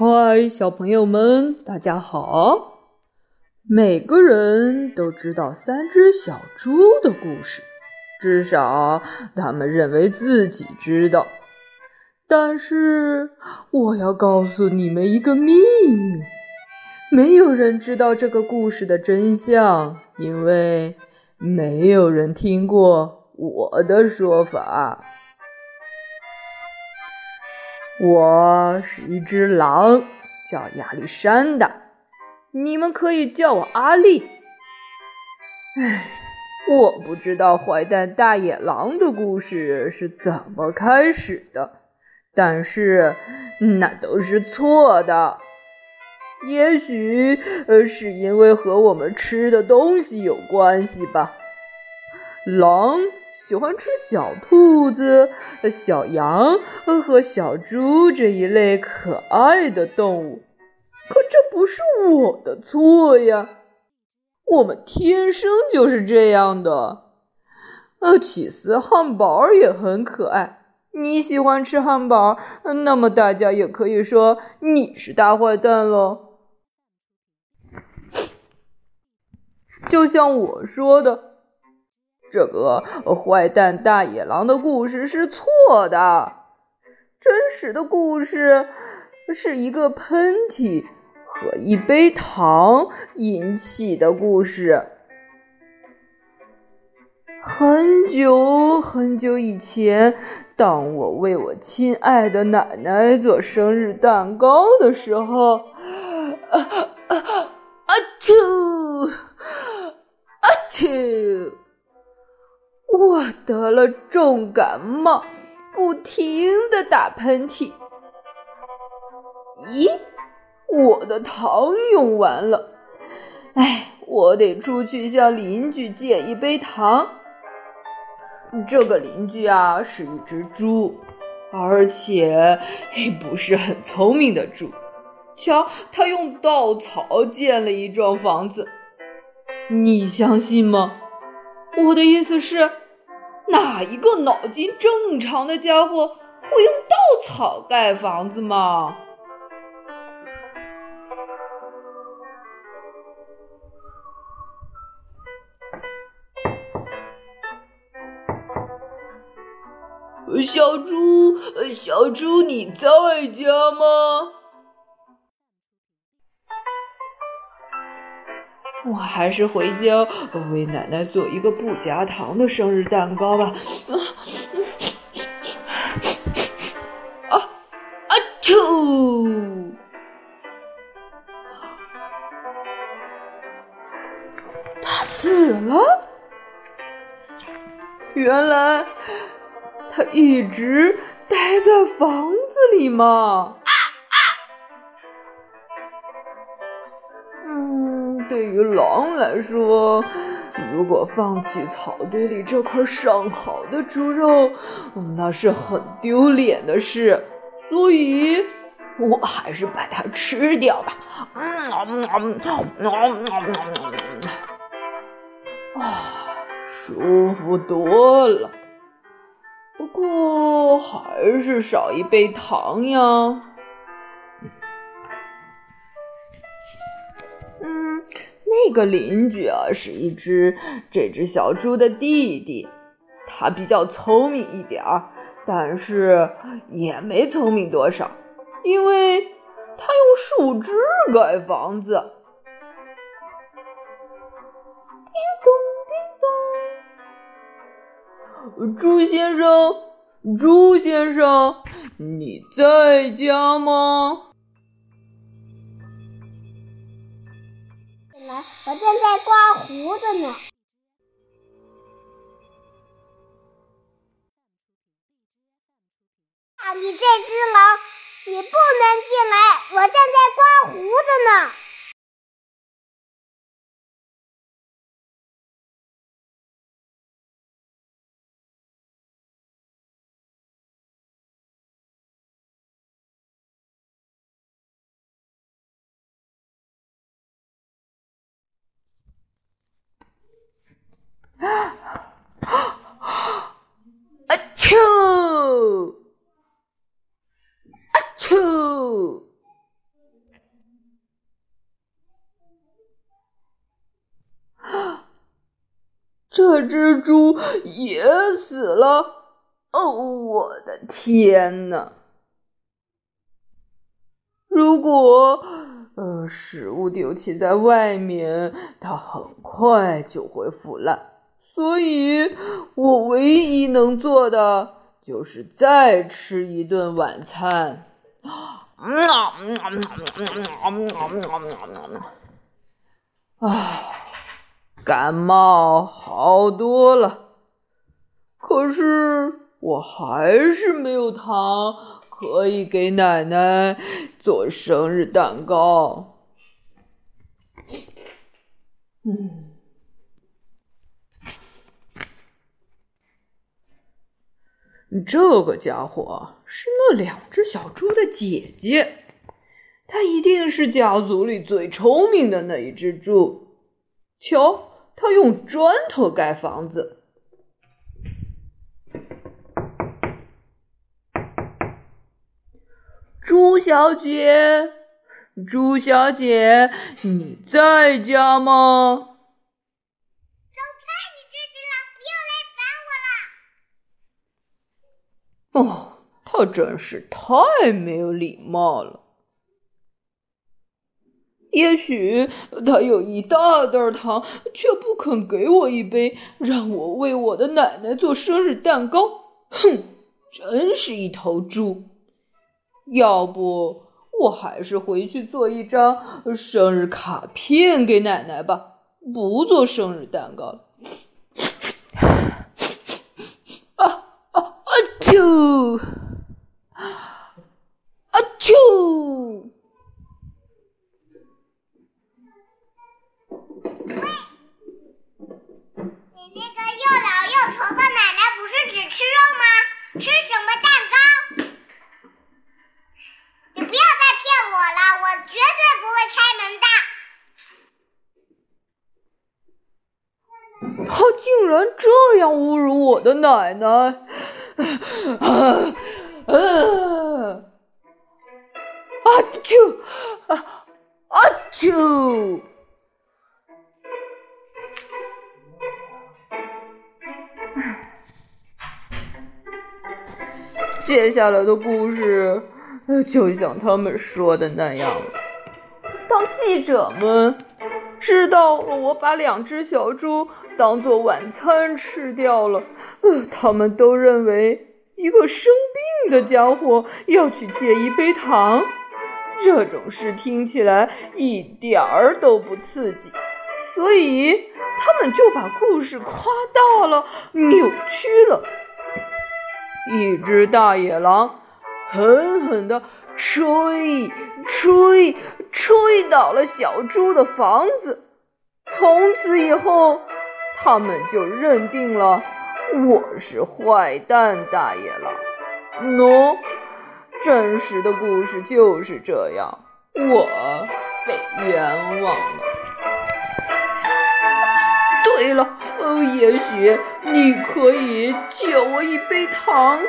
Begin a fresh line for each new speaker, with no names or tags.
嗨，小朋友们，大家好！每个人都知道三只小猪的故事，至少他们认为自己知道。但是，我要告诉你们一个秘密：没有人知道这个故事的真相，因为没有人听过我的说法。我是一只狼，叫亚历山大，你们可以叫我阿力。唉，我不知道坏蛋大野狼的故事是怎么开始的，但是那都是错的。也许呃，是因为和我们吃的东西有关系吧。狼。喜欢吃小兔子、小羊和小猪这一类可爱的动物，可这不是我的错呀！我们天生就是这样的。呃，起司汉堡也很可爱。你喜欢吃汉堡，那么大家也可以说你是大坏蛋喽。就像我说的。这个坏蛋大野狼的故事是错的，真实的故事是一个喷嚏和一杯糖引起的故事。很久很久以前，当我为我亲爱的奶奶做生日蛋糕的时候，啊 我得了重感冒，不停的打喷嚏。咦，我的糖用完了，哎，我得出去向邻居借一杯糖。这个邻居啊是一只猪，而且不是很聪明的猪。瞧，他用稻草建了一幢房子，你相信吗？我的意思是。哪一个脑筋正常的家伙会用稻草盖房子吗？小猪，小猪，你在家吗？我还是回家为奶奶做一个不加糖的生日蛋糕吧。啊啊！啊！他死了？原来他一直待在房子里吗？对于狼来说，如果放弃草堆里这块上好的猪肉，那是很丢脸的事。所以，我还是把它吃掉吧。啊，舒服多了。不过，还是少一杯糖呀。嗯一个邻居啊，是一只这只小猪的弟弟，他比较聪明一点儿，但是也没聪明多少，因为他用树枝盖房子。叮咚叮咚，猪先生，猪先生，你在家吗？
我正在刮胡子呢。啊，你这只狼，你不能进来！我正在刮胡子呢。
啊！啊！啊！啊！啊！啊！这只猪也死了！哦，我的天哪！如果呃食物丢弃在外面，它很快就会腐烂。所以，我唯一能做的就是再吃一顿晚餐。啊，感冒好多了，可是我还是没有糖可以给奶奶做生日蛋糕。嗯。这个家伙是那两只小猪的姐姐，她一定是家族里最聪明的那一只猪。瞧，她用砖头盖房子。猪小姐，猪小姐，你在家吗？哦，他真是太没有礼貌了。也许他有一大袋糖，却不肯给我一杯，让我为我的奶奶做生日蛋糕。哼，真是一头猪！要不我还是回去做一张生日卡片给奶奶吧，不做生日蛋糕了。啾！啊啾！
喂，你那个又老又丑的奶奶不是只吃肉吗？吃什么蛋糕？你不要再骗我了，我绝对不会开门的。
他竟然这样侮辱我的奶奶！啊啊！啊啾！啊啊啾！接下来的故事就像他们说的那样当记者们知道我把两只小猪。当做晚餐吃掉了，呃，他们都认为一个生病的家伙要去借一杯糖，这种事听起来一点儿都不刺激，所以他们就把故事夸大了、扭曲了。一只大野狼狠狠地吹、吹、吹倒了小猪的房子，从此以后。他们就认定了我是坏蛋大爷了。喏，真实的故事就是这样，我被冤枉了。对了，呃，也许你可以借我一杯糖。